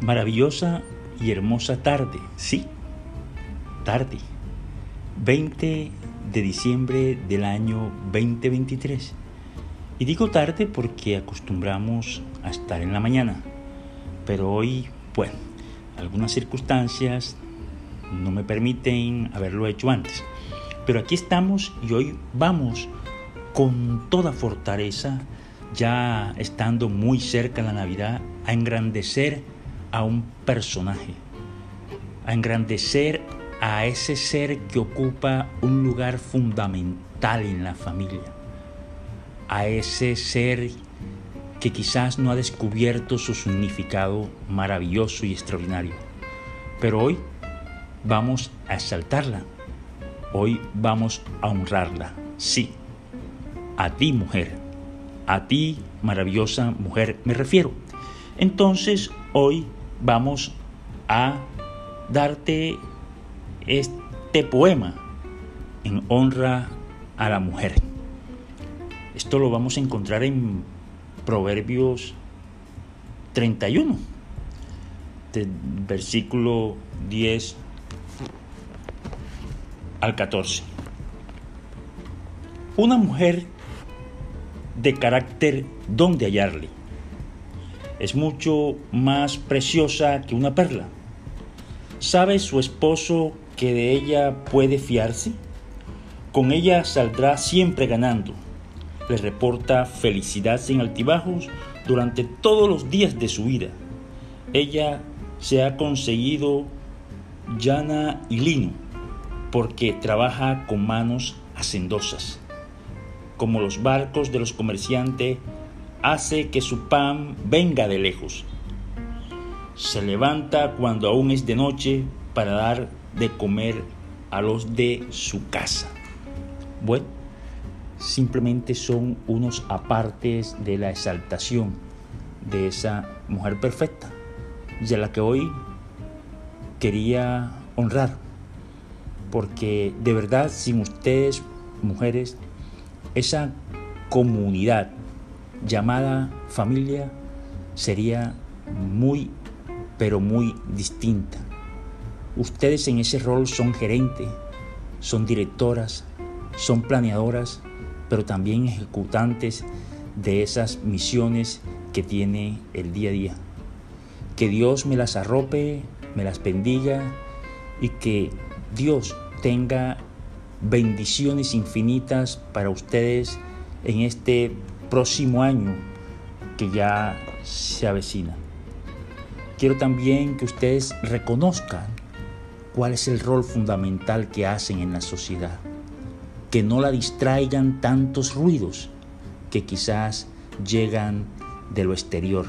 Maravillosa y hermosa tarde, sí, tarde. 20 de diciembre del año 2023. Y digo tarde porque acostumbramos a estar en la mañana. Pero hoy, bueno, algunas circunstancias no me permiten haberlo hecho antes. Pero aquí estamos y hoy vamos con toda fortaleza, ya estando muy cerca la Navidad, a engrandecer a un personaje, a engrandecer a ese ser que ocupa un lugar fundamental en la familia, a ese ser que quizás no ha descubierto su significado maravilloso y extraordinario. Pero hoy vamos a exaltarla, hoy vamos a honrarla, sí, a ti mujer, a ti maravillosa mujer me refiero. Entonces hoy vamos a darte este poema en honra a la mujer. Esto lo vamos a encontrar en Proverbios 31, del versículo 10 al 14. Una mujer de carácter donde hallarle es mucho más preciosa que una perla. ¿Sabe su esposo que de ella puede fiarse? Con ella saldrá siempre ganando. Le reporta felicidad sin altibajos durante todos los días de su vida. Ella se ha conseguido llana y lino porque trabaja con manos hacendosas. Como los barcos de los comerciantes hace que su pan venga de lejos. Se levanta cuando aún es de noche para dar de comer a los de su casa. Bueno, simplemente son unos apartes de la exaltación de esa mujer perfecta a la que hoy quería honrar. Porque de verdad sin ustedes, mujeres, esa comunidad llamada familia sería muy, pero muy distinta. Ustedes en ese rol son gerentes, son directoras, son planeadoras, pero también ejecutantes de esas misiones que tiene el día a día. Que Dios me las arrope, me las bendiga y que Dios tenga bendiciones infinitas para ustedes en este próximo año que ya se avecina. Quiero también que ustedes reconozcan cuál es el rol fundamental que hacen en la sociedad, que no la distraigan tantos ruidos que quizás llegan de lo exterior,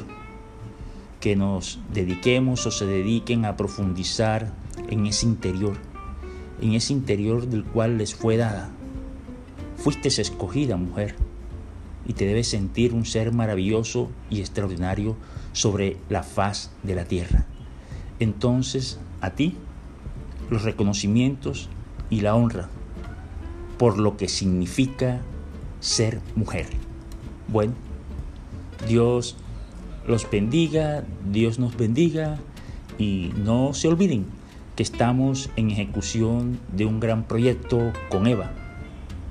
que nos dediquemos o se dediquen a profundizar en ese interior, en ese interior del cual les fue dada. Fuiste escogida, mujer y te debes sentir un ser maravilloso y extraordinario sobre la faz de la tierra. Entonces, a ti, los reconocimientos y la honra por lo que significa ser mujer. Bueno, Dios los bendiga, Dios nos bendiga y no se olviden que estamos en ejecución de un gran proyecto con Eva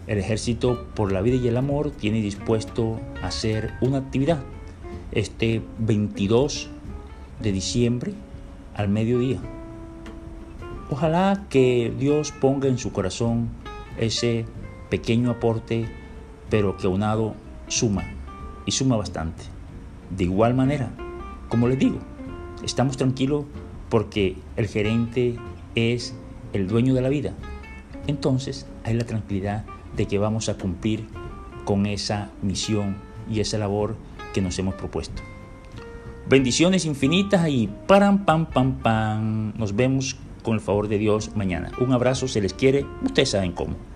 el Ejército por la Vida y el Amor tiene dispuesto a hacer una actividad este 22 de diciembre al mediodía. Ojalá que Dios ponga en su corazón ese pequeño aporte, pero que aunado suma y suma bastante. De igual manera, como les digo, estamos tranquilos porque el gerente es el dueño de la vida. Entonces hay la tranquilidad de que vamos a cumplir con esa misión y esa labor que nos hemos propuesto. Bendiciones infinitas y param pam pam pam. Nos vemos con el favor de Dios mañana. Un abrazo, se les quiere, ustedes saben cómo.